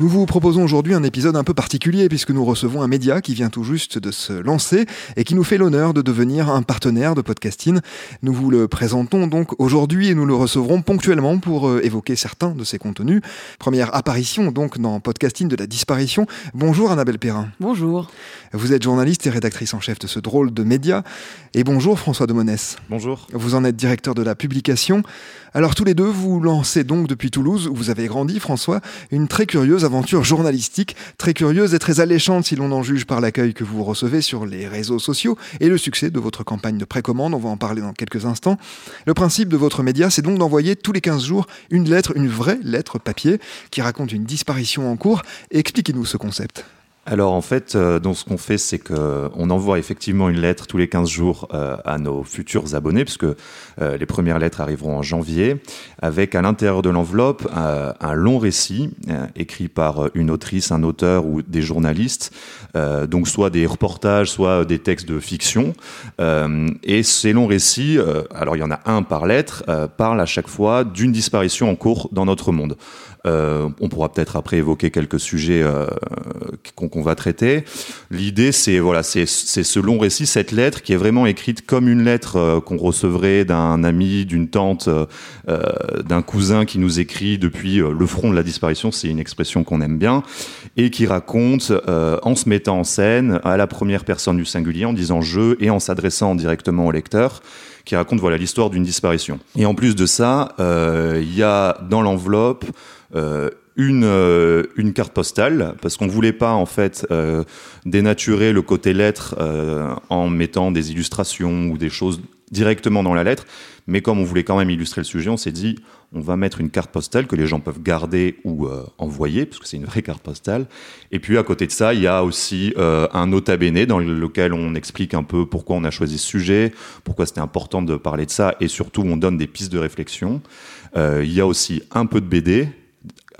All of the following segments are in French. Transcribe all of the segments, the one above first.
Nous vous proposons aujourd'hui un épisode un peu particulier puisque nous recevons un média qui vient tout juste de se lancer et qui nous fait l'honneur de devenir un partenaire de podcasting. Nous vous le présentons donc aujourd'hui et nous le recevrons ponctuellement pour euh, évoquer certains de ses contenus. Première apparition donc dans podcasting de la disparition. Bonjour Annabelle Perrin. Bonjour. Vous êtes journaliste et rédactrice en chef de ce drôle de média. Et bonjour François de Monès. Bonjour. Vous en êtes directeur de la publication. Alors tous les deux, vous lancez donc depuis Toulouse, où vous avez grandi François, une très curieuse aventure journalistique, très curieuse et très alléchante si l'on en juge par l'accueil que vous recevez sur les réseaux sociaux et le succès de votre campagne de précommande, on va en parler dans quelques instants. Le principe de votre média, c'est donc d'envoyer tous les 15 jours une lettre, une vraie lettre papier, qui raconte une disparition en cours. Expliquez-nous ce concept. Alors en fait, euh, ce qu'on fait, c'est qu'on envoie effectivement une lettre tous les 15 jours euh, à nos futurs abonnés, puisque euh, les premières lettres arriveront en janvier, avec à l'intérieur de l'enveloppe un long récit écrit par une autrice, un auteur ou des journalistes, donc soit des reportages, soit des textes de fiction. et ces longs récits, alors il y en a un par lettre, parlent à chaque fois d'une disparition en cours dans notre monde. On pourra peut-être après évoquer quelques sujets qu'on va traiter. L'idée, c'est voilà, c'est ce long récit, cette lettre qui est vraiment écrite comme une lettre euh, qu'on recevrait d'un ami, d'une tante, euh, euh, d'un cousin qui nous écrit depuis le front de la disparition. C'est une expression qu'on aime bien et qui raconte en se mettant en scène à la première personne du singulier, en disant je et en s'adressant directement au lecteur qui raconte voilà l'histoire d'une disparition. Et en plus de ça, il y a dans l'enveloppe une, euh, une carte postale parce qu'on voulait pas en fait euh, dénaturer le côté lettre euh, en mettant des illustrations ou des choses directement dans la lettre, mais comme on voulait quand même illustrer le sujet, on s'est dit on va mettre une carte postale que les gens peuvent garder ou envoyer parce que c'est une vraie carte postale. Et puis à côté de ça, il y a aussi un nota bene dans lequel on explique un peu pourquoi on a choisi ce sujet, pourquoi c'était important de parler de ça et surtout on donne des pistes de réflexion. il y a aussi un peu de BD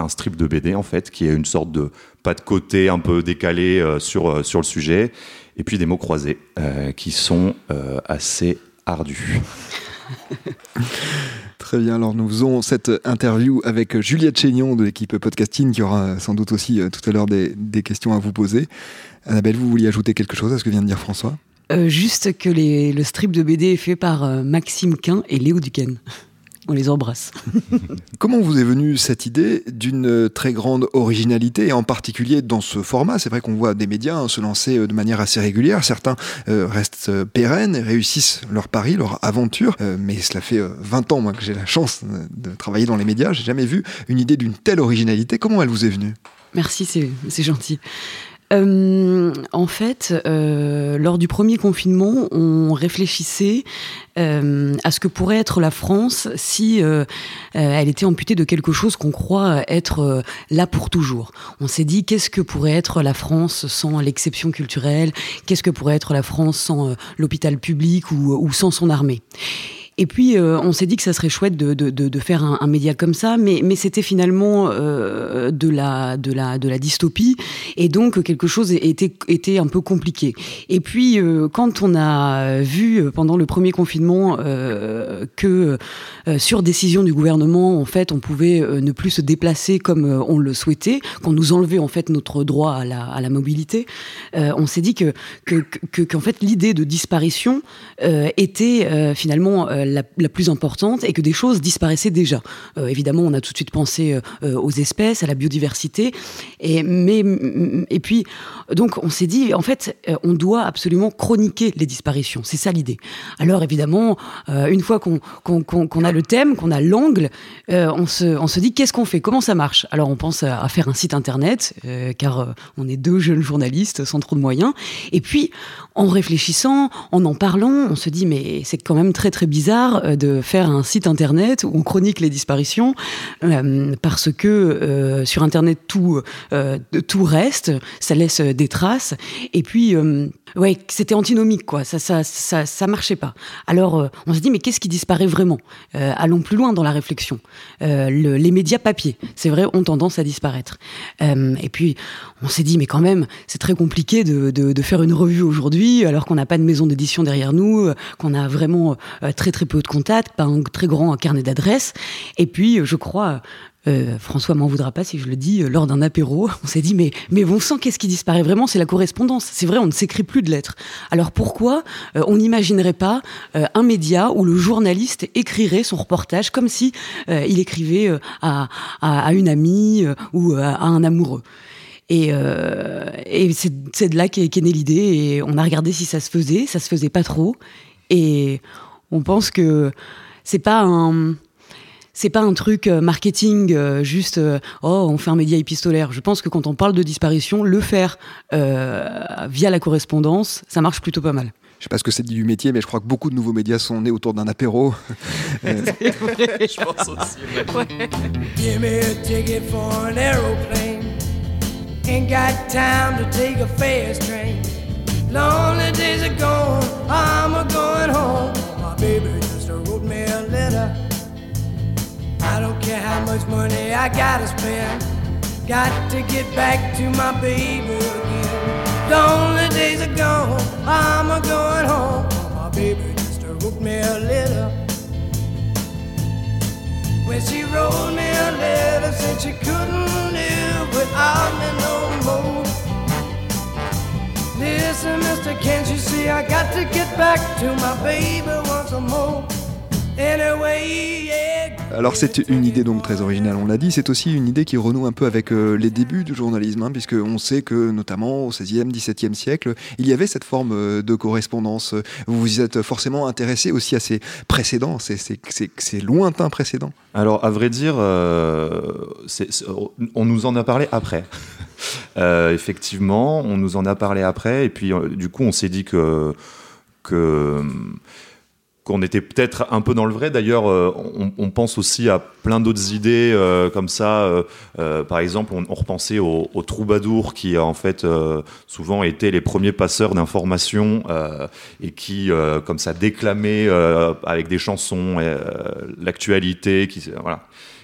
un strip de BD en fait, qui est une sorte de pas de côté un peu décalé euh, sur, euh, sur le sujet, et puis des mots croisés euh, qui sont assez ardus. Très bien, alors nous faisons cette interview avec Juliette Chénion de l'équipe podcasting qui aura sans doute aussi tout à l'heure des, questions à vous poser. Annabelle, vous vouliez ajouter quelque chose à ce que vient de dire François? Juste que le strip de BD est fait par Maxime Quin et Léo Duquesne on les embrasse. Comment vous est venue cette idée d'une très grande originalité, et en particulier dans ce format? C'est vrai qu'on voit des médias hein, se lancer euh, de manière assez régulière. Certains euh, restent euh, pérennes et réussissent leur pari, leur aventure. mais cela fait 20 ans moi, que j'ai la chance de travailler dans les médias. J'ai jamais vu une idée d'une telle originalité. Comment elle vous est venue? Merci, c'est gentil. Euh, en fait, euh, lors du premier confinement, on réfléchissait euh, à ce que pourrait être la France si elle était amputée de quelque chose qu'on croit être là pour toujours. On s'est dit qu'est-ce que pourrait être la France sans l'exception culturelle? Qu'est-ce que pourrait être la France sans l'hôpital public ou, ou sans son armée? Et puis, euh, on s'est dit que ça serait chouette de, de, de, faire un, média comme ça, mais, mais c'était finalement euh, de, la, de, la, de la dystopie, et donc quelque chose était, était un peu compliqué. Et puis, euh, quand on a vu pendant le premier confinement que sur décision du gouvernement, en fait, on pouvait ne plus se déplacer comme on le souhaitait, qu'on nous enlevait en fait notre droit à la, à la mobilité, on s'est dit que, que, que, qu'en fait l'idée de disparition était finalement la, plus importante et que des choses disparaissaient déjà. évidemment, on a tout de suite pensé aux espèces, à la biodiversité, et mais et puis donc on s'est dit en fait on doit absolument chroniquer les disparitions. C'est ça l'idée. Alors évidemment, une fois qu'on a le thème, qu'on a l'angle, on se on se dit qu'est-ce qu'on fait, comment ça marche? Alors on pense à, faire un site internet car on est deux jeunes journalistes sans trop de moyens. Et puis en réfléchissant, en en parlant, on se dit mais c'est quand même très très bizarre euh, de faire un site internet où on chronique les disparitions euh, parce que euh, sur internet tout tout reste, ça laisse des traces et puis ouais c'était antinomique quoi, ça ça ça ça marchait pas. Alors on se dit mais qu'est-ce qui disparaît vraiment? Allons plus loin dans la réflexion. les médias papier, c'est vrai, ont tendance à disparaître. et puis on s'est dit mais quand même c'est très compliqué de, de, faire une revue aujourd'hui alors qu'on n'a pas de maison d'édition derrière nous, qu'on a vraiment euh, très très peu de contacts, pas un très grand carnet d'adresses. Et puis, je crois, euh, François m'en voudra pas si je le dis, lors d'un apéro, on s'est dit mais mais bon sang qu'est-ce qui disparaît? Vraiment C'est la correspondance. C'est vrai, on ne s'écrit plus de lettres. Alors pourquoi on n'imaginerait pas un média où le journaliste écrirait son reportage comme si il écrivait à, à, une amie ou à un amoureux? Et, euh, et c'est de là qu'est née l'idée. Et on a regardé si ça se faisait. Ça se faisait pas trop. Et on pense que c'est pas un c'est pas un truc euh, marketing euh, juste oh on fait un média épistolaire. Je pense que quand on parle de disparition, le faire via la correspondance, ça marche plutôt pas mal. Je sais pas ce que c'est du métier, mais je crois que beaucoup de nouveaux médias sont nés autour d'un apéro. je pense aussi. Ain't got time to take a fast train. Lonely days are gone, I'm a going home. Baby just wrote me a letter. I don't care how much money I gotta spend. Got to get back to my baby again. Lonely days are gone, I'm a going home. My baby just wrote me a letter. When she wrote me a letter, said she couldn't live without me no more. Listen, mister, can't you see I got to get back to my baby yeah. Alors c'est une idée donc très originale, on l'a dit, c'est aussi une idée qui renoue un peu avec euh, les débuts du journalisme, hein, puisque on sait que notamment au XVIe, XVIIe siècle, il y avait cette forme euh, de correspondance. Vous vous êtes forcément intéressé aussi à ces précédents, ces, lointains précédents. Alors à vrai dire, euh, on nous en a parlé après. effectivement, on nous en a parlé après, et puis du coup on s'est dit que qu'on était peut-être un peu dans le vrai. D'ailleurs, euh, on, pense aussi à plein d'autres idées euh, comme ça. Euh, par exemple, on, repensait aux, troubadours qui, en fait, souvent étaient les premiers passeurs d'informations et qui, comme ça, déclamaient avec des chansons l'actualité. Voilà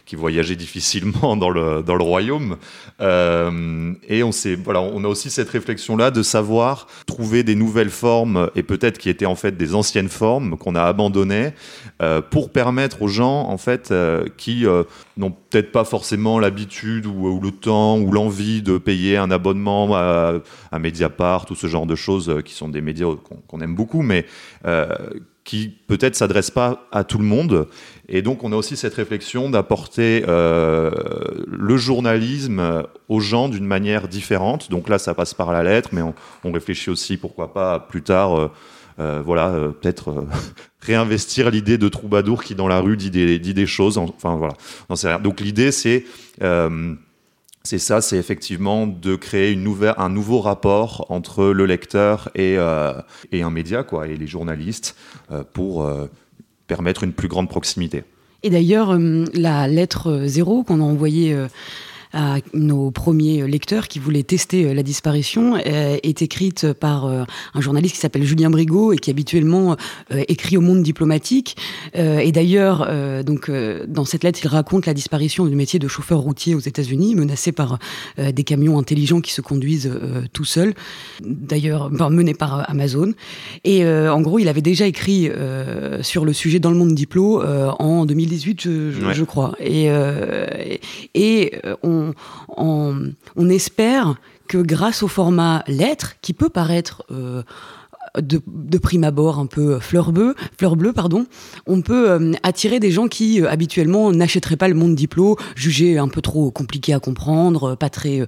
qui voyageait difficilement dans le, dans le royaume. Euh, et on, voilà, on a aussi cette réflexion-là de savoir trouver des nouvelles formes, et peut-être qui étaient en fait des anciennes formes qu'on a abandonnées, euh, pour permettre aux gens en fait euh, qui n'ont peut-être pas forcément l'habitude ou, le temps ou l'envie de payer un abonnement à, à, Mediapart ou ce genre de choses qui sont des médias qu'on aime beaucoup, mais qui peut-être s'adresse pas à tout le monde. Et donc on a aussi cette réflexion d'apporter euh, le journalisme aux gens d'une manière différente. Donc là, ça passe par la lettre, mais on, réfléchit aussi, pourquoi pas, plus tard, euh, euh, voilà, peut-être réinvestir l'idée de troubadour qui dans la rue dit des, choses. Enfin voilà, Donc l'idée, c'est c'est ça, c'est effectivement de créer un nouveau rapport entre le lecteur et, et un média, quoi, et les journalistes, pour permettre une plus grande proximité. Et d'ailleurs, la lettre zéro qu'on a envoyée à nos premiers lecteurs qui voulaient tester euh, la disparition euh, est écrite par euh, un journaliste qui s'appelle Julien Brigaud et qui habituellement écrit au monde diplomatique. Et d'ailleurs, donc dans cette lettre, il raconte la disparition du métier de chauffeur routier aux États-Unis, menacé par des camions intelligents qui se conduisent tout seuls, d'ailleurs mené par Amazon. Et en gros, il avait déjà écrit sur le sujet dans le monde diplo en 2018, je, je crois. Et, et on on, espère que grâce au format lettre, qui peut paraître euh, de, prime abord un peu fleur bleue, pardon, on peut attirer des gens qui habituellement n'achèteraient pas le monde diplôme, jugé un peu trop compliqué à comprendre, pas très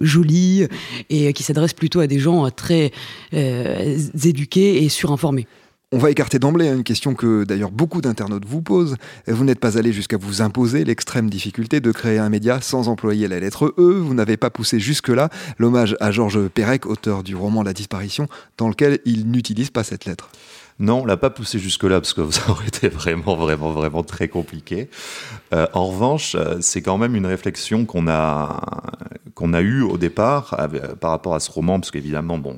joli, et qui s'adresse plutôt à des gens très éduqués et surinformés. On va écarter d'emblée hein, une question que d'ailleurs beaucoup d'internautes vous posent. Vous n'êtes pas allé jusqu'à vous imposer l'extrême difficulté de créer un média sans employer la lettre E. Vous n'avez pas poussé jusque-là l'hommage à Georges Perec, auteur du roman La disparition, dans lequel il n'utilise pas cette lettre. Non, on l'a pas poussé jusque-là parce que ça aurait été vraiment, vraiment, vraiment très compliqué. Euh, en revanche, euh, c'est quand même une réflexion qu'on a a eue au départ euh, par rapport à ce roman, parce qu'évidemment, bon,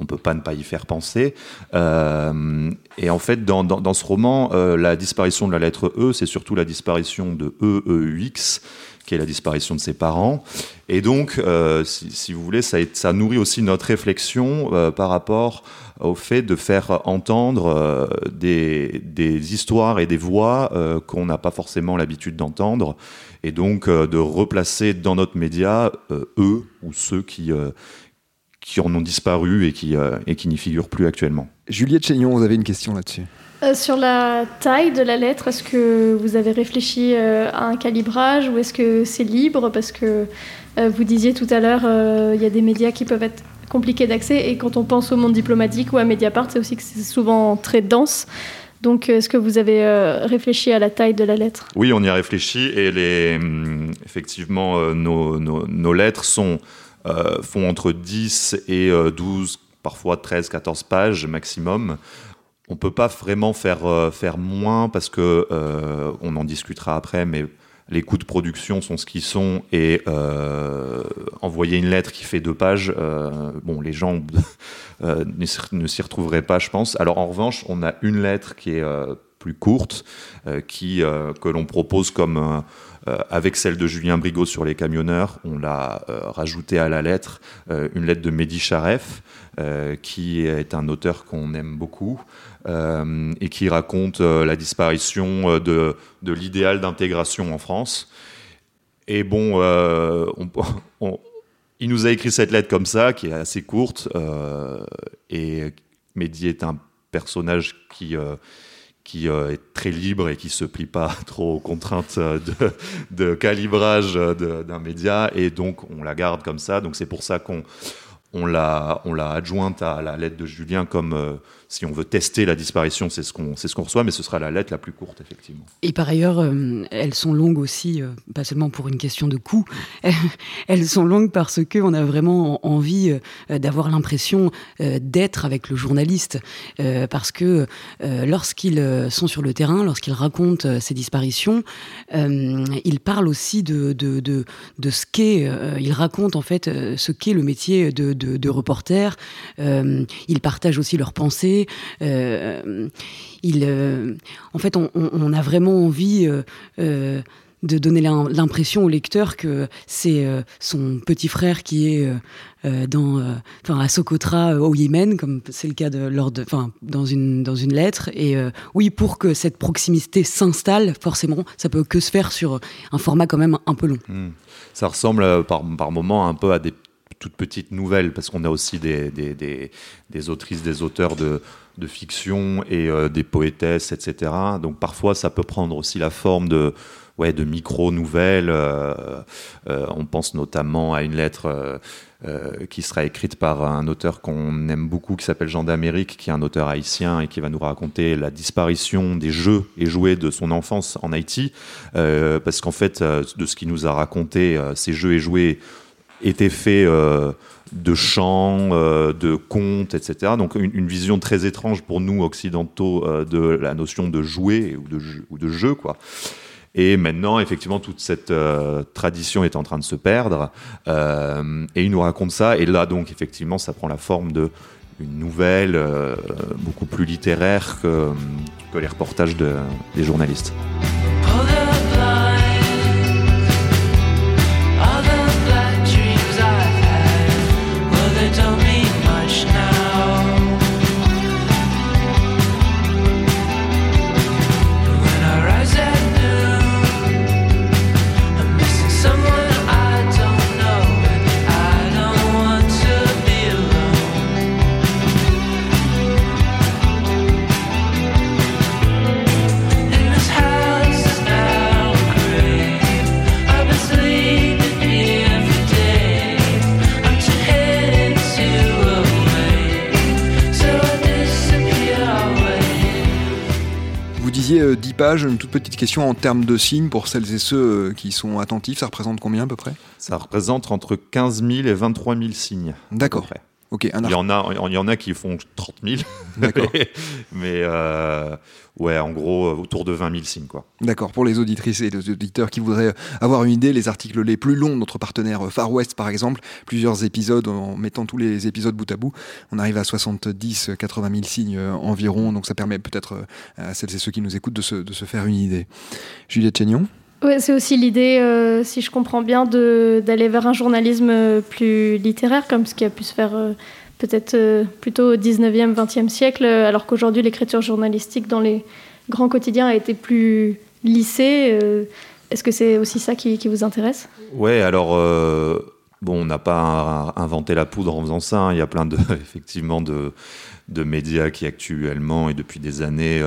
on peut pas ne pas y faire penser. Euh, et en fait, dans, dans, ce roman, euh, la disparition de la lettre E, c'est surtout la disparition de E, E, X, qui est la disparition de ses parents. Et donc, euh, si, vous voulez, ça, ça, nourrit aussi notre réflexion par rapport au fait de faire entendre des, des, histoires et des voix qu'on n'a pas forcément l'habitude d'entendre, et donc de replacer dans notre média eux ou ceux qui, qui en ont disparu et qui, euh, et qui n'y figurent plus actuellement. Juliette Chénion, vous avez une question là-dessus euh, sur la taille de la lettre, est-ce que vous avez réfléchi euh, à un calibrage ou est-ce que c'est libre? Parce que vous disiez tout à l'heure, il y a des médias qui peuvent être compliqués d'accès et quand on pense au monde diplomatique ou à Mediapart, c'est aussi que c'est souvent très dense. Donc, est-ce que vous avez réfléchi à la taille de la lettre? Oui, on y a réfléchi et les, hum, effectivement, nos, nos, nos, lettres sont font entre 10 et 12, euh, parfois 13, 14 pages maximum. On peut pas vraiment faire, euh, faire moins parce que on en discutera après, mais les coûts de production sont ce qu'ils sont et envoyer une lettre qui fait deux pages, bon, les gens ne s'y retrouveraient pas, je pense. Alors en revanche, on a une lettre qui est plus courte, qui que l'on propose comme euh, avec celle de Julien Brigaud sur les camionneurs, on l'a euh, rajouté à la lettre euh, une lettre de Mehdi Charef, qui est un auteur qu'on aime beaucoup et qui raconte la disparition de l'idéal d'intégration en France. Et bon, il nous a écrit cette lettre comme ça, qui est assez courte, et Mehdi est un personnage qui qui euh, est très libre et qui se plie pas trop aux contraintes de, de calibrage d'un média. Et donc on la garde comme ça. Donc c'est pour ça qu'on on l'a adjointe à la lettre de Julien comme euh, si on veut tester la disparition, c'est ce qu'on ce qu'on reçoit, mais ce sera la lettre la plus courte, effectivement. Et par ailleurs, euh, elles sont longues aussi, euh, pas seulement pour une question de coût, elles sont longues parce qu'on a vraiment envie euh, d'avoir l'impression d'être avec le journaliste. parce que lorsqu'ils sont sur le terrain, lorsqu'ils racontent ces disparitions, ils parlent aussi de, de, de, de ce qu'est, ils racontent en fait ce qu'est le métier de, de, de reporter. ils partagent aussi leurs pensées euh, il, euh, en fait, on, a vraiment envie euh, de donner l'impression au lecteur que c'est son petit frère qui est dans, enfin à Socotra au Yémen, comme c'est le cas de, lors de, enfin dans une dans une lettre. Et oui, pour que cette proximité s'installe, forcément, ça peut que se faire sur un format quand même un peu long. Hmm. Ça ressemble par par moment un peu à des toutes petites nouvelles, parce qu'on a aussi des, autrices, des auteurs de, fiction et euh, des poétesses, etc. Donc parfois, ça peut prendre aussi la forme de micro-nouvelles. Euh, euh, on pense notamment à une lettre qui sera écrite par un auteur qu'on aime beaucoup, qui s'appelle Jean d'Amérique, qui est un auteur haïtien et qui va nous raconter la disparition des jeux et jouets de son enfance en Haïti. parce qu'en fait, de ce qu'il nous a raconté, ces jeux et jouets était fait euh, de chants, euh, de contes, etc. Donc une, vision très étrange pour nous occidentaux euh, de la notion de jouer ou de, jeu, quoi. Et maintenant, effectivement, toute cette tradition est en train de se perdre. et il nous raconte ça. Et là, donc, effectivement, ça prend la forme de une nouvelle beaucoup plus littéraire que, les reportages de, des journalistes. Disiez 10 pages, une toute petite question en termes de signes pour celles et ceux qui sont attentifs, ça représente combien à peu près? Ça représente entre 15 000 et 23 000 signes. D'accord. Il, y en a, il y en a qui font 30 000. D'accord. mais euh, ouais, en gros, autour de 20 000 signes. quoi. D'accord. Pour les auditrices et les auditeurs qui voudraient avoir une idée, les articles les plus longs de notre partenaire Far West, par exemple, plusieurs épisodes, en mettant tous les épisodes bout à bout, on arrive à 70, 80 000 signes euh, environ. Donc ça permet peut-être euh, à celles et ceux qui nous écoutent de se, de se faire une idée. Juliette Chénion? Ouais, c'est aussi l'idée, euh, si je comprends bien, d'aller vers un journalisme plus littéraire, comme ce qui a pu se faire euh, peut-être euh, plutôt au 19e, 20e siècle, alors qu'aujourd'hui l'écriture journalistique dans les grands quotidiens a été plus lissée. Est-ce que c'est aussi ça qui, qui vous intéresse? Ouais, alors bon, on n'a pas inventé la poudre en faisant ça. Hein. Il y a plein de, effectivement, de, de médias qui actuellement et depuis des années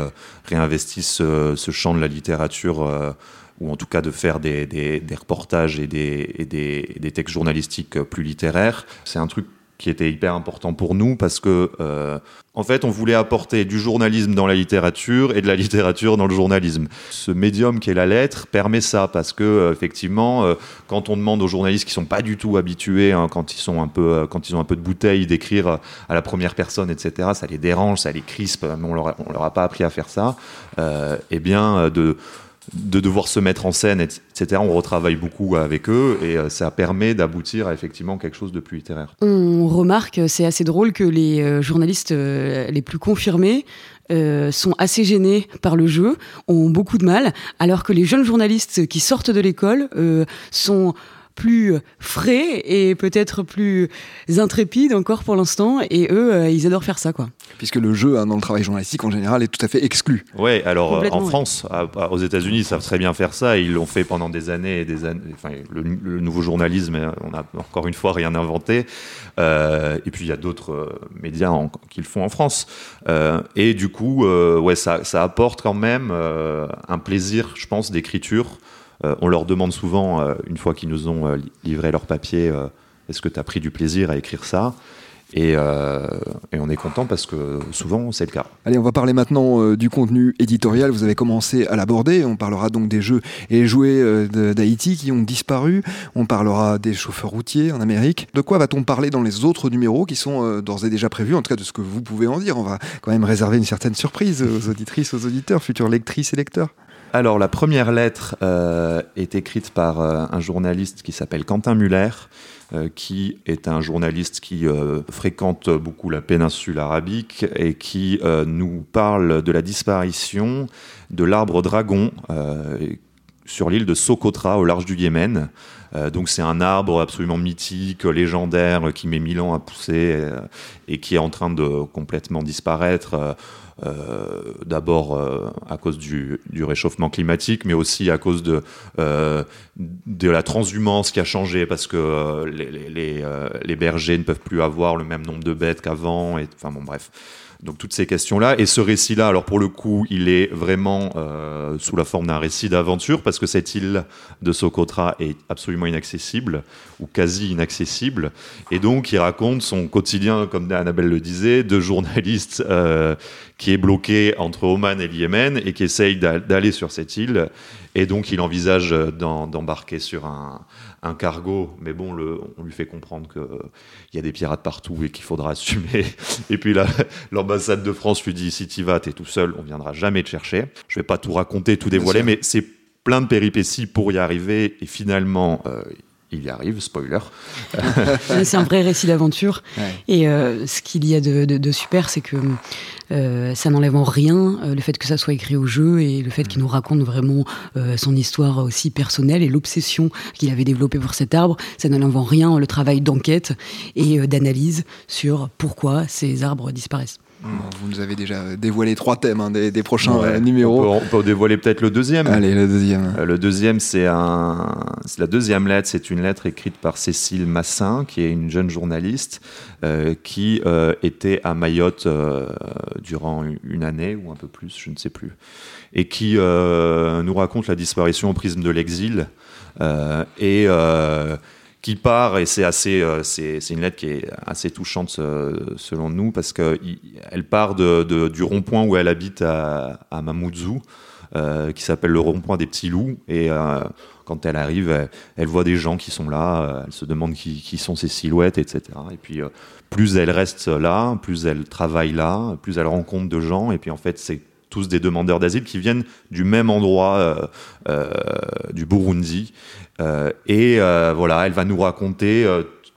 réinvestissent ce champ de la littérature ou en tout cas de faire des, reportages et, des, textes journalistiques plus littéraires. C'est un truc qui était hyper important pour nous parce que euh, en fait on voulait apporter du journalisme dans la littérature et de la littérature dans le journalisme. Ce médium qui est la lettre permet ça parce que euh, effectivement euh, quand on demande aux journalistes qui sont pas du tout habitués hein, quand ils sont un peu quand ils ont un peu de bouteille d'écrire à la première personne etc ça les dérange ça les crispe mais on leur on leur a pas appris à faire ça eh bien de de devoir se mettre en scène, etc. On retravaille beaucoup avec eux et euh, ça permet d'aboutir à effectivement quelque chose de plus littéraire. On remarque, c'est assez drôle que les euh, journalistes euh, les plus confirmés sont assez gênés par le jeu, ont beaucoup de mal, alors que les jeunes journalistes qui sortent de l'école sont plus frais et peut-être plus intrépides encore pour l'instant. Et eux, euh, ils adorent faire ça, quoi. Puisque le jeu hein, dans le travail journalistique en général est tout à fait exclu. Ouais, alors euh, en France, aux États-Unis, ils savent très bien faire ça. Ils l'ont fait pendant des années et des années. Enfin, le, nouveau journalisme, on n'a encore une fois rien inventé. Euh, et puis il y a d'autres médias qui le font en France. et du coup, ouais, ça, ça, apporte quand même un plaisir, je pense, d'écriture. Euh, on leur demande souvent, euh, une fois qu'ils nous ont euh, livré leur papier, est-ce que tu as pris du plaisir à écrire ça? Et, on est content parce que souvent c'est le cas. Allez, on va parler maintenant du contenu éditorial. Vous avez commencé à l'aborder. On parlera donc des jeux et jouets d'Haïti qui ont disparu. On parlera des chauffeurs routiers en Amérique. De quoi va-t-on parler dans les autres numéros qui sont d'ores et déjà prévus? En tout cas, de ce que vous pouvez en dire. On va quand même réserver une certaine surprise aux auditrices, aux auditeurs, futures lectrices et lecteurs. Alors, la première lettre euh, est écrite par euh, un journaliste qui s'appelle Quentin Muller, euh, qui est un journaliste qui fréquente beaucoup la péninsule arabique et qui nous parle de la disparition de l'arbre dragon sur l'île de Socotra, au large du Yémen. donc c'est un arbre absolument mythique, légendaire, qui met mille ans à pousser et qui est en train de complètement disparaître euh, d'abord euh, à cause du, réchauffement climatique, mais aussi à cause de, euh, la transhumance qui a changé parce que les, bergers ne peuvent plus avoir le même nombre de bêtes qu'avant. Enfin bon, bref. Donc toutes ces questions-là. Et ce récit-là, alors pour le coup, il est vraiment euh, sous la forme d'un récit d'aventure, parce que cette île de Socotra est absolument inaccessible, ou quasi inaccessible. Et donc il raconte son quotidien, comme Annabelle le disait, de journaliste euh, qui est bloqué entre Oman et le Yémen, et qui essaye d'aller sur cette île. Et donc il envisage d'embarquer sur un, un cargo, mais bon, le, on lui fait comprendre qu'il y a des pirates partout et qu'il faudra assumer. Et puis l'ambassade de France lui dit si tu vas, t'es tout seul, on viendra jamais te chercher. Je vais pas tout raconter, tout dévoiler, mais c'est plein de péripéties pour y arriver. Et finalement, euh, il y arrive, spoiler. c'est un vrai récit d'aventure. Et euh, ce qu'il y a de, super, c'est que euh, ça n'enlève en rien euh, le fait que ça soit écrit au jeu et le fait qu'il nous raconte vraiment son histoire aussi personnelle et l'obsession qu'il avait développée pour cet arbre. Ça n'enlève en rien le travail d'enquête et d'analyse sur pourquoi ces arbres disparaissent. Vous nous avez déjà dévoilé trois thèmes hein, des, prochains euh, numéros. On peut, dévoiler peut-être le deuxième. Allez, le deuxième. Euh, le deuxième, c'est un, la deuxième lettre. C'est une lettre écrite par Cécile Massin, qui est une jeune journaliste euh, qui était à Mayotte durant une année ou un peu plus, je ne sais plus, et qui nous raconte la disparition au prisme de l'exil et qui part, et c'est assez, euh, c'est, une lettre qui est assez touchante selon nous, parce qu'elle part de, du rond-point où elle habite à, à Mamoudzou, qui s'appelle le rond-point des petits loups. Et quand elle arrive, elle, voit des gens qui sont là, elle se demande qui, qui, sont ces silhouettes, etc. Et puis plus elle reste là, plus elle travaille là, plus elle rencontre de gens. Et puis en fait, c'est tous des demandeurs d'asile qui viennent du même endroit euh, euh, du Burundi. Euh, et voilà, elle va nous raconter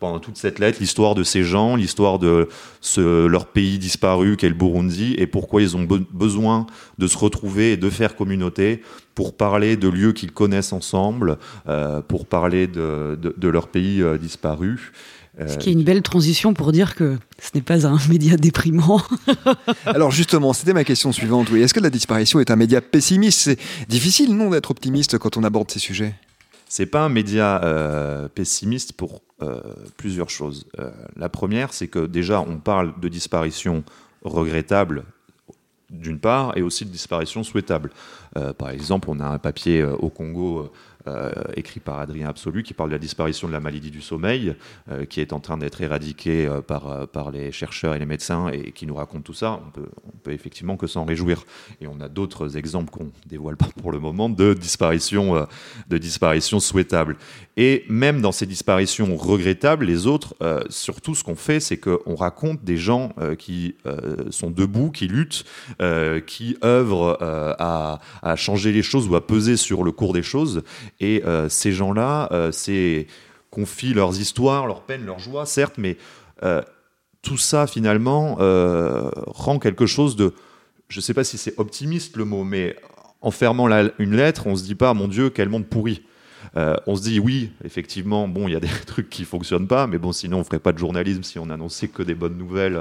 pendant toute cette lettre l'histoire de ces gens, l'histoire de ce, leur pays disparu qu'est le Burundi et pourquoi ils ont besoin de se retrouver et de faire communauté pour parler de lieux qu'ils connaissent ensemble, pour parler de, leur pays disparu. Ce qui est une belle transition pour dire que ce n'est pas un média déprimant. Alors justement, c'était ma question suivante. Oui, est-ce que la disparition est un média pessimiste? C'est difficile, non, d'être optimiste quand on aborde ces sujets. C'est pas un média euh, pessimiste pour euh, plusieurs choses. Euh, la première, c'est que déjà, on parle de disparition regrettable d'une part, et aussi de disparition souhaitable. par exemple, on a un papier au Congo euh, écrit par Adrien Absolu, qui parle de la disparition de la maladie du sommeil, euh, qui est en train d'être éradiquée euh, par, par les chercheurs et les médecins, et qui nous raconte tout ça. On peut, peut effectivement que s'en réjouir. Et on a d'autres exemples qu'on dévoile pas pour le moment de disparition, de disparition souhaitable. Et même dans ces disparitions regrettables, les autres, surtout ce qu'on fait, c'est qu'on raconte des gens qui sont debout, qui luttent, qui œuvrent à, à changer les choses ou à peser sur le cours des choses et euh, ces gens-là, euh, c'est confient leurs histoires, leurs peines, leurs joies, certes, mais euh, tout ça finalement rend quelque chose de, je ne sais pas si c'est optimiste le mot, mais en fermant une lettre, on se dit pas, mon Dieu, quel monde pourri. On se dit oui, effectivement, bon, il y a des trucs qui fonctionnent pas, mais bon, sinon on ferait pas de journalisme si on annonçait que des bonnes nouvelles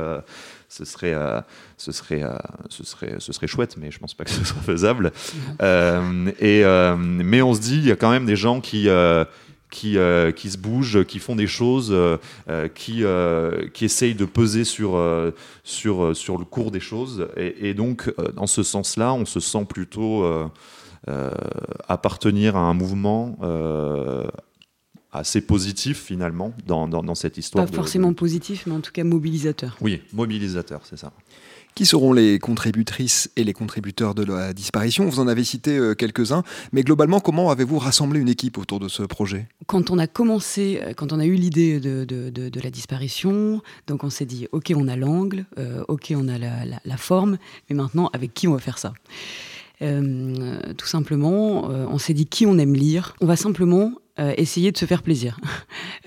ce serait, euh, ce, serait, euh, ce, serait, ce serait chouette, mais je pense pas que ce soit faisable. Euh, et, mais on se dit, il y a quand même des gens qui, qui, qui se bougent, qui font des choses, qui, qui essayent de peser sur, sur, sur le cours des choses. Et donc, dans ce sens-là, on se sent plutôt appartenir à un mouvement assez positif finalement dans, dans, cette histoire. Pas forcément positif, mais en tout cas mobilisateur. Oui, mobilisateur, c'est ça. Qui seront les contributrices et les contributeurs de la disparition? Vous en avez cité euh, quelques-uns, mais globalement, comment avez-vous rassemblé une équipe autour de ce projet? Quand on a commencé, euh, quand on a eu l'idée de, de, de, la disparition, donc on s'est dit, ok, on a l'angle, euh, ok, on a la, la, forme, mais maintenant, avec qui on va faire ça? Tout simplement, on s'est dit qui on aime lire. On va simplement euh, essayer de se faire plaisir.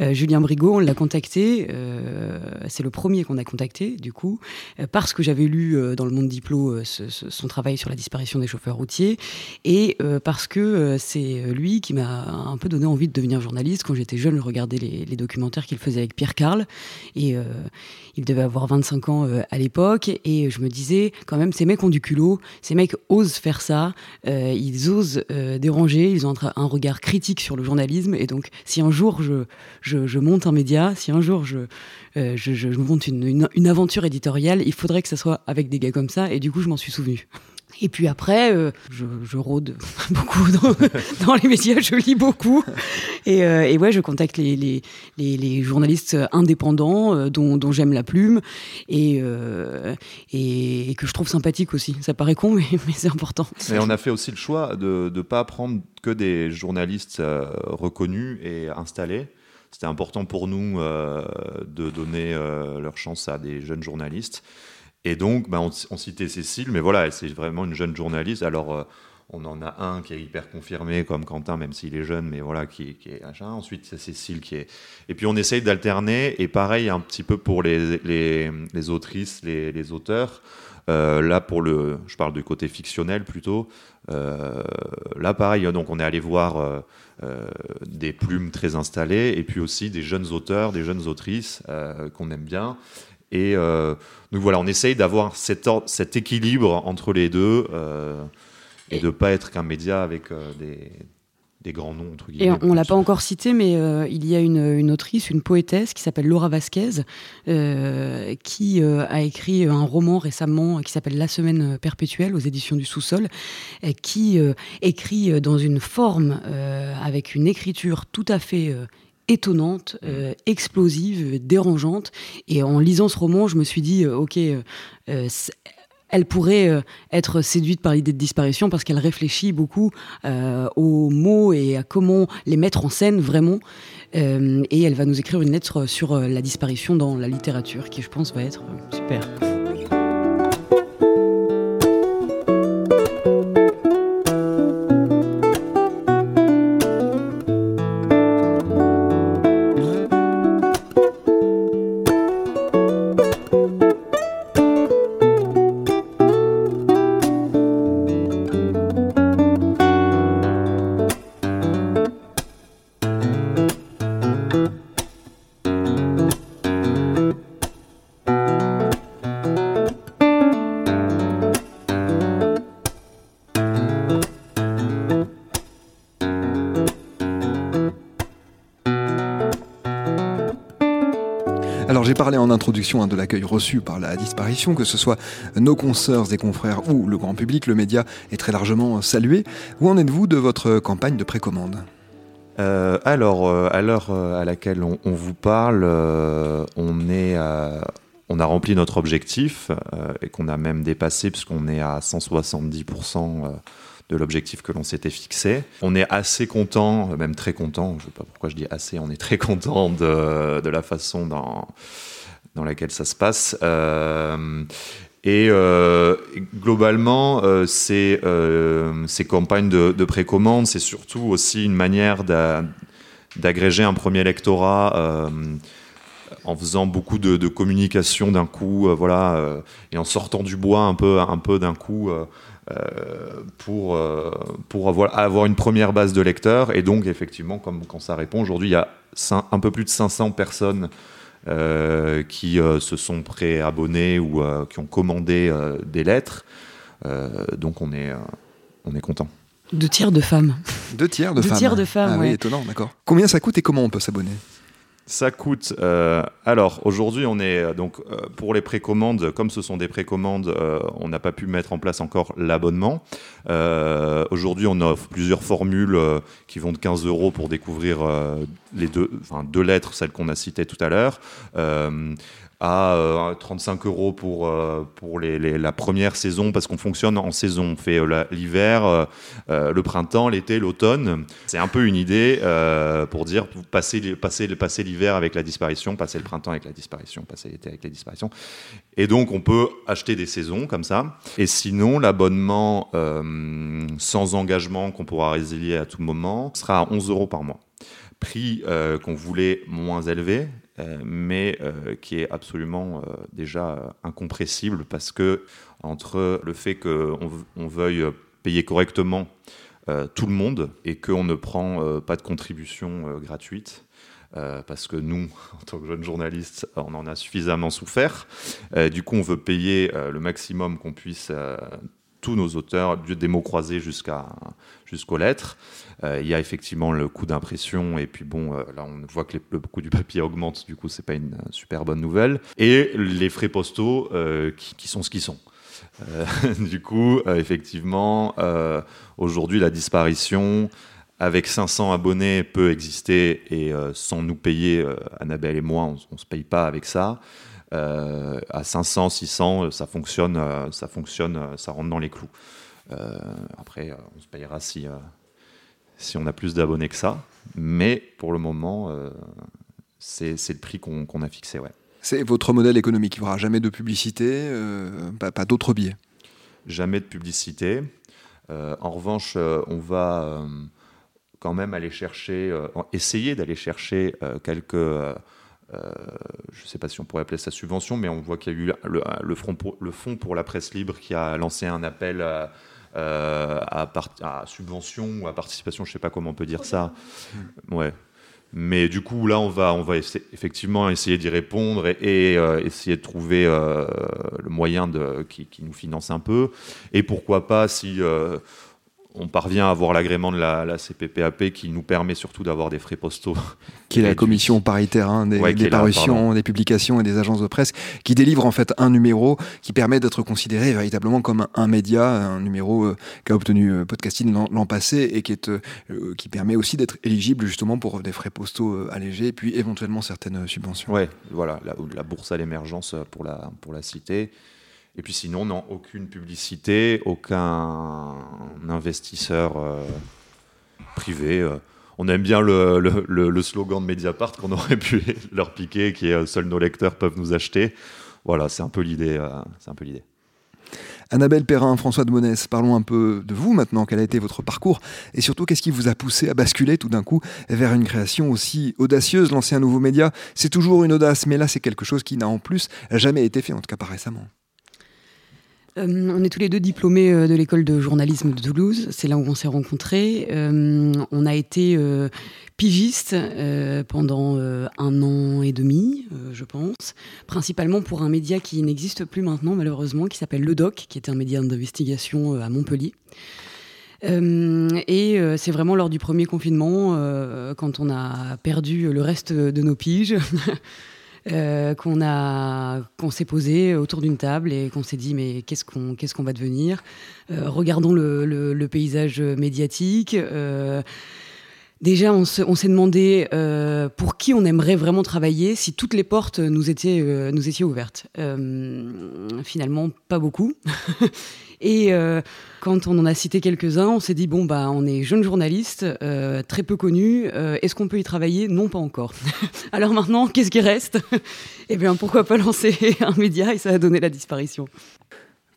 Euh, Julien Brigaud, on l'a contacté, euh, c'est le premier qu'on a contacté, du coup, parce que j'avais lu dans le Monde Diplo son travail sur la disparition des chauffeurs routiers, et parce que c'est lui qui m'a un peu donné envie de devenir journaliste. Quand j'étais jeune, je regardais les, documentaires qu'il faisait avec Pierre Carl, et il devait avoir 25 ans à l'époque, et je me disais, quand même, ces mecs ont du culot, ces mecs osent faire ça, ils osent déranger, ils ont un regard critique sur le journalisme, et donc, si un jour je, je, monte un média, si un jour je, euh, je, monte une, une, aventure éditoriale, il faudrait que ça soit avec des gars comme ça. Et du coup, je m'en suis souvenu. Et puis après, euh, je, rôde beaucoup dans, les médias, je lis beaucoup. Et, euh, ouais, je contacte les, journalistes indépendants euh, dont, j'aime la plume et, que je trouve sympathique aussi. Ça paraît con, mais, mais c'est important. Et on a fait aussi le choix de ne pas prendre que des journalistes reconnus et installés. C'était important pour nous de donner leur chance à des jeunes journalistes. Et donc, bah, on, citait Cécile, mais voilà, c'est vraiment une jeune journaliste. Alors, euh, on en a un qui est hyper confirmé, comme Quentin, même s'il est jeune, mais voilà, qui, qui est achat. Ensuite, c'est Cécile qui est. Et puis, on essaye d'alterner. Et pareil, un petit peu pour les, les, autrices, les, auteurs. Euh, là, pour le, je parle du côté fictionnel plutôt. Euh, là, pareil, donc on est allé voir des plumes très installées et puis aussi des jeunes auteurs, des jeunes autrices qu'on aime bien. Et euh, donc voilà, on essaye d'avoir cet, cet, équilibre entre les deux euh, et, de ne pas être qu'un média avec euh, des, des, grands noms. Entre et on ne l'a pas encore cité, mais il y a une, une, autrice, une poétesse qui s'appelle Laura Vasquez, qui a écrit un roman récemment qui s'appelle La semaine perpétuelle aux éditions du sous-sol, qui écrit dans une forme, avec une écriture tout à fait étonnante, euh, explosive, dérangeante. Et en lisant ce roman, je me suis dit, euh, ok, euh, elle pourrait euh, être séduite par l'idée de disparition parce qu'elle réfléchit beaucoup euh, aux mots et à comment les mettre en scène vraiment. Euh, et elle va nous écrire une lettre sur la disparition dans la littérature qui, je pense, va être super. Parlé en introduction hein, de l'accueil reçu par la disparition, que ce soit nos consoeurs et confrères ou le grand public, le média est très largement salué. Où en êtes-vous de votre campagne de précommande? Euh, alors, euh, à l'heure euh, à laquelle on, vous parle, on, est, on a rempli notre objectif et qu'on a même dépassé puisqu'on est à 170% de l'objectif que l'on s'était fixé. On est assez content, même très content, je ne sais pas pourquoi je dis assez, on est très content de, de la façon dont dans laquelle ça se passe. Euh, et euh, globalement, euh, ces, campagnes de, précommande, c'est surtout aussi une manière d'agréger un premier lectorat en faisant beaucoup de, communication d'un coup, voilà, et en sortant du bois un peu, un peu d'un coup. Pour, pour avoir, avoir, une première base de lecteurs. Et donc, effectivement, comme quand ça répond, aujourd'hui, il y a un peu plus de 500 personnes euh, qui euh, se sont préabonnés ou euh, qui ont commandé des lettres. donc on est, on est content. Deux tiers de femmes. Deux tiers de Deux femmes. tiers de femmes. Ah oui, étonnant, d'accord. Combien ça coûte et comment on peut s'abonner? Ça coûte. Euh, alors aujourd'hui, on est euh, donc euh, pour les précommandes, comme ce sont des précommandes, on n'a pas pu mettre en place encore l'abonnement. aujourd'hui, on offre plusieurs formules qui vont de 15 euros pour découvrir les deux, enfin deux lettres, celles qu'on a citées tout à l'heure à 35 euh, euros pour, euh, pour la première saison, parce qu'on fonctionne en saison. On fait euh, l'hiver, le printemps, l'été, l'automne. C'est un peu une idée pour dire passer, passer, passer l'hiver avec la disparition, passer le printemps avec la disparition, passer l'été avec la disparition. Et donc, on peut acheter des saisons comme ça. Et sinon, l'abonnement sans engagement qu'on pourra résilier à tout moment sera à 11 euros par mois prix qu'on voulait moins élevé, mais euh, qui est absolument euh, déjà incompressible parce que entre le fait qu'on on veuille payer correctement tout le monde et qu'on ne prend pas de contribution gratuite, parce que nous, en tant que jeunes journalistes, on en a suffisamment souffert. du coup, on veut payer le maximum qu'on puisse tous nos auteurs, des mots croisés jusqu'à jusqu'aux lettres. Euh, il y a effectivement le coût d'impression et puis bon, euh, là on voit que le coût du papier augmente, du coup c'est pas une super bonne nouvelle. Et les frais postaux euh, qui, sont ce qu'ils sont. du coup, effectivement, aujourd'hui la disparition avec 500 abonnés peut exister et sans nous payer, Annabelle et moi, on, ne se paye pas avec ça. À 500, 600, ça fonctionne, ça fonctionne, ça rentre dans les clous. après, on se payera si, si on a plus d'abonnés que ça. Mais pour le moment, euh, c'est le prix qu'on a fixé. Ouais. C'est votre modèle économique. Il n'y aura jamais de publicité, euh, pas, d'autres biais Jamais de publicité. Euh, en revanche, on va quand même aller chercher, essayer d'aller chercher quelques. Je ne sais pas si on pourrait appeler ça subvention, mais on voit qu'il y a eu le, le, front pour, le Fonds pour la presse libre qui a lancé un appel à, euh, à, à, subvention ou à participation, je sais pas comment on peut dire ça. Ouais. Mais du coup, là, on va, on va effectivement essayer d'y répondre et, euh, essayer de trouver euh, le moyen de, qui, qui, nous finance un peu. Et pourquoi pas, si on parvient à avoir l'agrément de la, CPPAP qui nous permet surtout d'avoir des frais postaux. Qui est la commission paritaire hein, des, parutions, des publications et des agences de presse, qui délivre en fait un numéro qui permet d'être considéré véritablement comme un, média, un numéro euh, qu'a obtenu euh, Podcasting l'an passé et qui, est, euh, qui permet aussi d'être éligible justement pour des frais postaux allégés et puis éventuellement certaines subventions. Oui, voilà, la, bourse à l'émergence pour la, pour la cité. Et puis sinon, non, aucune publicité, aucun investisseur privé. on aime bien le, slogan de Mediapart qu'on aurait pu leur piquer, qui est seuls nos lecteurs peuvent nous acheter. Voilà, c'est un peu l'idée. c'est un peu l'idée. Annabelle Perrin, François de Monès, parlons un peu de vous maintenant. Quel a été votre parcours Et surtout, qu'est-ce qui vous a poussé à basculer tout d'un coup vers une création aussi audacieuse? Lancer un nouveau média, c'est toujours une audace, mais là, c'est quelque chose qui n'a en plus jamais été fait, en tout cas pas récemment. Euh, on est tous les deux diplômés euh, de l'école de journalisme de Toulouse. C'est là où on s'est rencontrés. Euh, on a été pigiste pendant un an et demi, je pense, principalement pour un média qui n'existe plus maintenant, malheureusement, qui s'appelle Le Doc, qui était un média d'investigation à Montpellier. et c'est vraiment lors du premier confinement, quand on a perdu le reste de nos piges, Euh, qu'on a qu'on s'est posé autour d'une table et qu'on s'est dit mais qu'est-ce qu'on qu'est-ce qu'on va devenir? Euh, regardons le, paysage médiatique euh, Déjà, on s'est demandé pour qui on aimerait vraiment travailler si toutes les portes nous étaient, nous étaient ouvertes. finalement, pas beaucoup. Et euh, quand on en a cité quelques-uns, on s'est dit bon bah on est jeune journaliste, euh, très peu connu. Euh, est-ce qu'on peut y travailler? Non, pas encore. Alors maintenant, qu'est-ce qui reste? Eh bien, pourquoi pas lancer un média et ça a donné la disparition.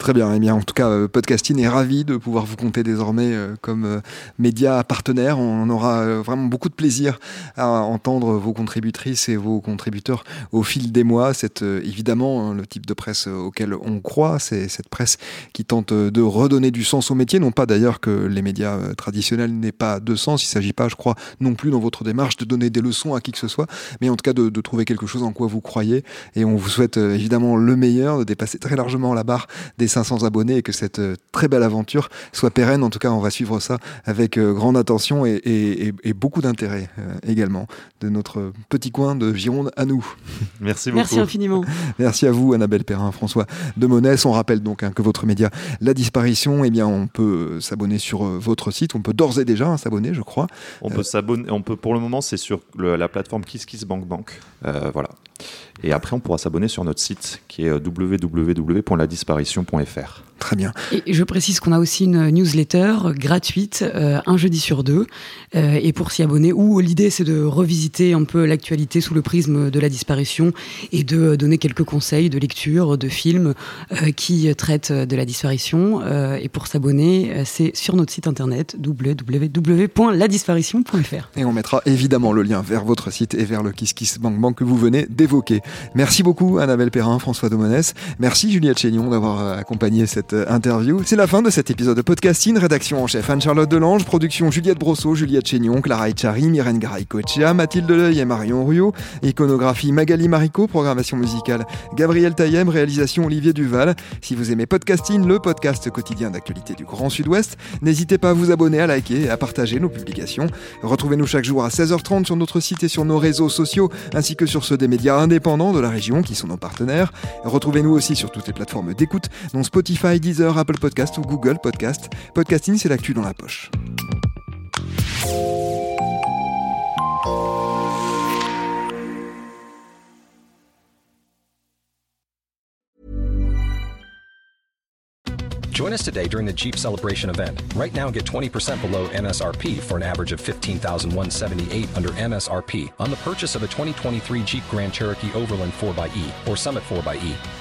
Très bien. Eh bien, en tout cas, euh, Podcasting est ravi de pouvoir vous compter désormais euh, comme euh, média partenaire. On aura vraiment beaucoup de plaisir à entendre vos contributrices et vos contributeurs au fil des mois. C'est évidemment hein, le type de presse auquel on croit. C'est cette presse qui tente de redonner du sens au métier. Non pas d'ailleurs que les médias traditionnels n'aient pas de sens. Il ne s'agit pas, je crois, non plus dans votre démarche de donner des leçons à qui que ce soit, mais en tout cas de, de trouver quelque chose en quoi vous croyez. Et on vous souhaite évidemment le meilleur, de dépasser très largement la barre des 500 abonnés et que cette euh, très belle aventure soit pérenne. En tout cas, on va suivre ça avec euh, grande attention et, beaucoup d'intérêt euh, également de notre petit coin de Gironde à nous. Merci beaucoup. Merci infiniment. Merci à vous, Annabelle Perrin, François de Monès. On rappelle donc hein, que votre média La Disparition, eh bien, on peut s'abonner sur votre site. On peut d'ores et déjà hein, s'abonner, je crois. On peut s'abonner. On peut, pour le moment, c'est sur la plateforme KissKissBankBank. voilà. Et après, on pourra s'abonner sur notre site qui est www.ladisparition.fr. Très bien. Et je précise qu'on a aussi une newsletter gratuite, euh, un jeudi sur deux. Euh, et pour s'y abonner, où l'idée c'est de revisiter un peu l'actualité sous le prisme de la disparition et de donner quelques conseils de lecture, de films euh, qui traitent de la disparition. et pour s'abonner, c'est sur notre site internet www.ladisparition.fr. Et on mettra évidemment le lien vers votre site et vers le Kiss Kiss Bank Bank que vous venez d'évoquer. Merci beaucoup Annabelle Perrin, François Domonès. Merci Juliette Chénion d'avoir accompagné cette interview. C'est la fin de cet épisode de podcasting. Rédaction en chef Anne-Charlotte Delange, production Juliette Brosseau, Juliette Chénion, Clara Echari, Myrène Garay-Cochea, Mathilde Leuil et Marion Ruot. Iconographie Magali Marico, programmation musicale Gabriel Taillem, réalisation Olivier Duval. Si vous aimez podcasting, le podcast quotidien d'actualité du Grand Sud-Ouest, n'hésitez pas à vous abonner, à liker et à partager nos publications. Retrouvez-nous chaque jour à 16h30 sur notre site et sur nos réseaux sociaux, ainsi que sur ceux des médias indépendants de la région qui sont nos partenaires. Retrouvez-nous aussi sur toutes les plateformes d'écoute, dont Spotify, Deezer, Apple Podcast ou Google Podcast. Podcasting, c'est l'actu dans la poche. Join us today during the Jeep Celebration event. Right now, get 20% below MSRP for an average of 15178 under MSRP on the purchase of a 2023 Jeep Grand Cherokee Overland 4xE or Summit 4xE.